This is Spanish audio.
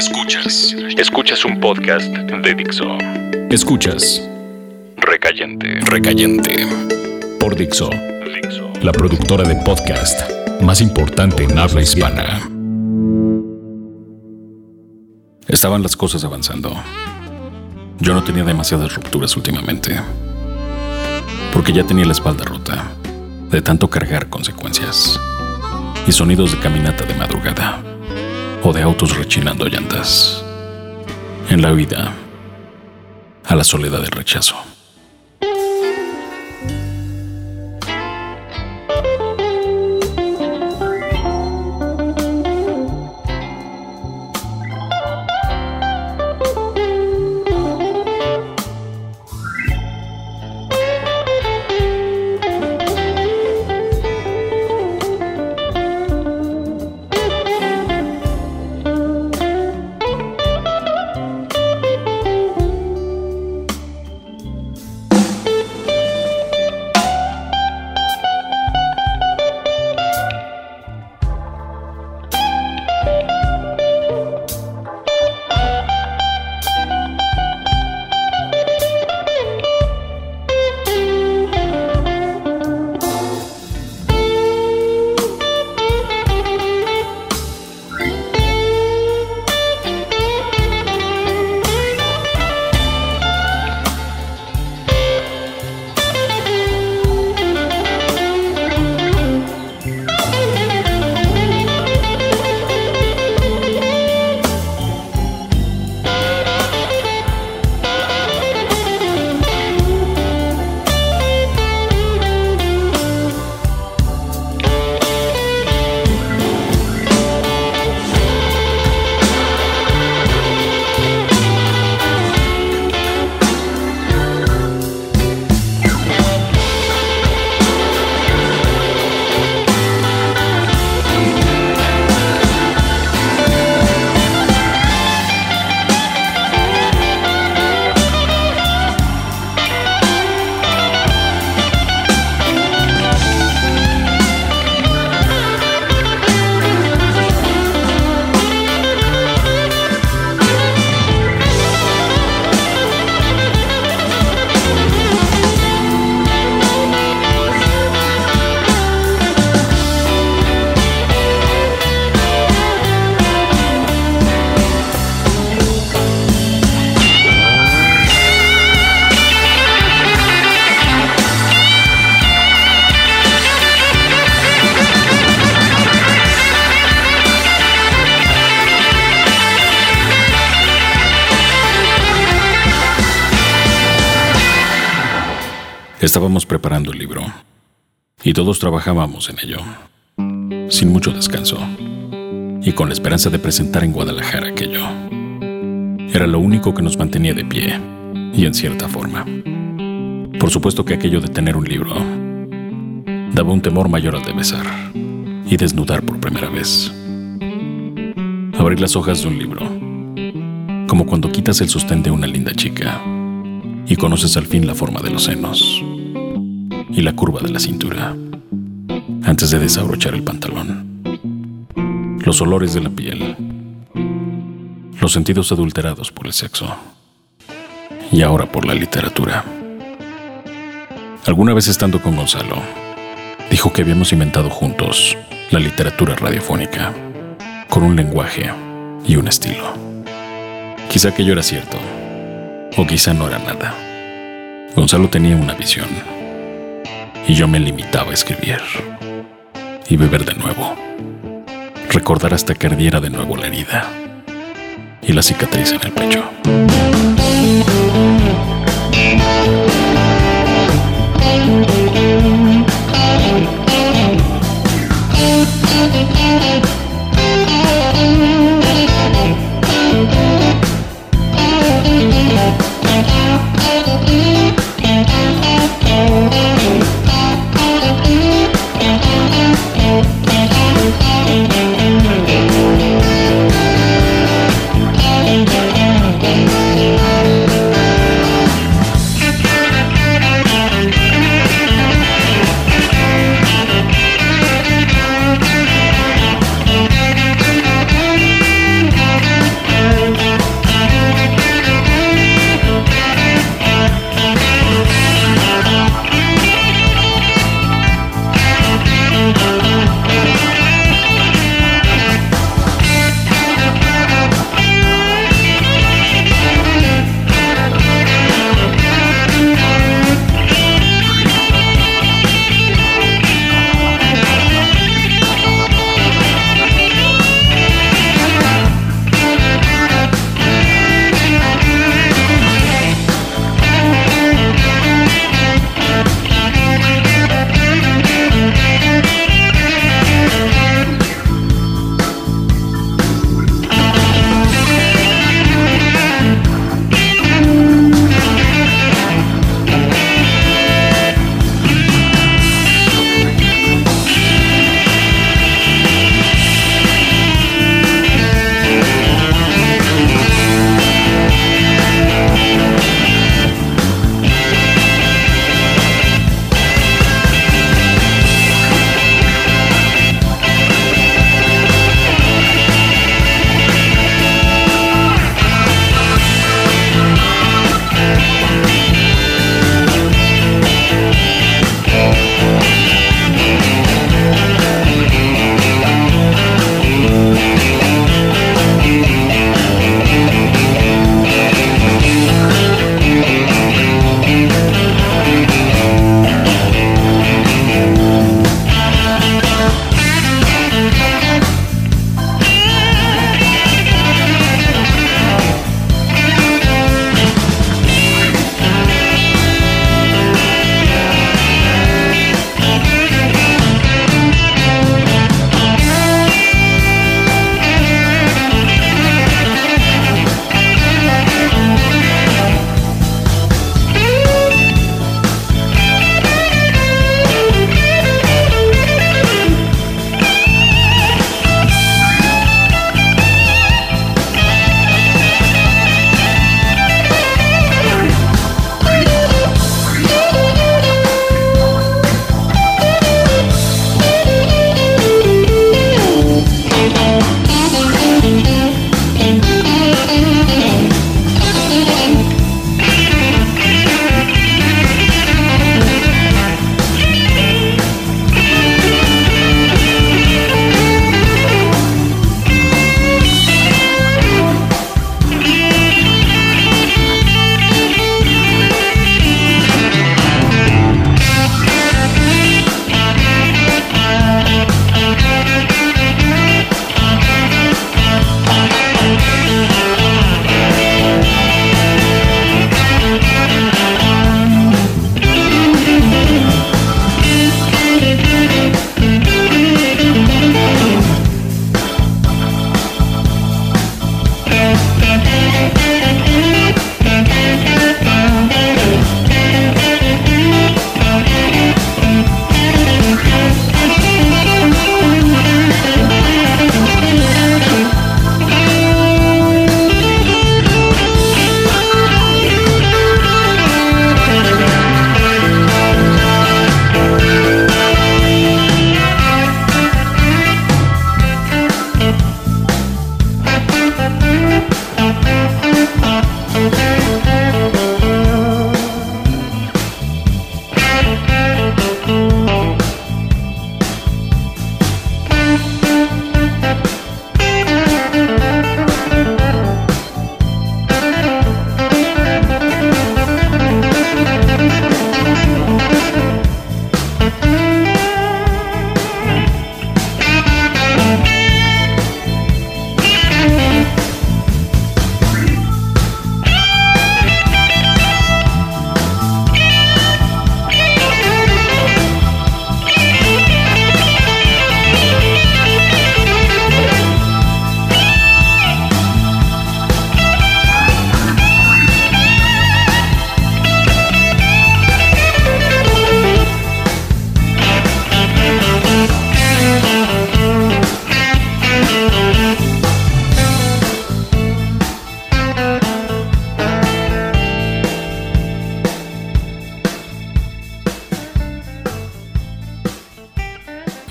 Escuchas. Escuchas un podcast de Dixo. Escuchas. Recayente. Recayente. Por Dixo. Dixo. La productora de podcast más importante en habla hispana. Estaban las cosas avanzando. Yo no tenía demasiadas rupturas últimamente. Porque ya tenía la espalda rota. De tanto cargar consecuencias. Y sonidos de caminata de madrugada o de autos rechinando llantas. En la vida, a la soledad del rechazo. Estábamos preparando el libro y todos trabajábamos en ello, sin mucho descanso y con la esperanza de presentar en Guadalajara aquello. Era lo único que nos mantenía de pie y en cierta forma. Por supuesto que aquello de tener un libro daba un temor mayor al de besar y desnudar por primera vez. Abrir las hojas de un libro, como cuando quitas el sostén de una linda chica y conoces al fin la forma de los senos y la curva de la cintura antes de desabrochar el pantalón. Los olores de la piel, los sentidos adulterados por el sexo y ahora por la literatura. Alguna vez estando con Gonzalo, dijo que habíamos inventado juntos la literatura radiofónica, con un lenguaje y un estilo. Quizá aquello era cierto, o quizá no era nada. Gonzalo tenía una visión y yo me limitaba a escribir y beber de nuevo, recordar hasta que ardiera de nuevo la herida y la cicatriz en el pecho.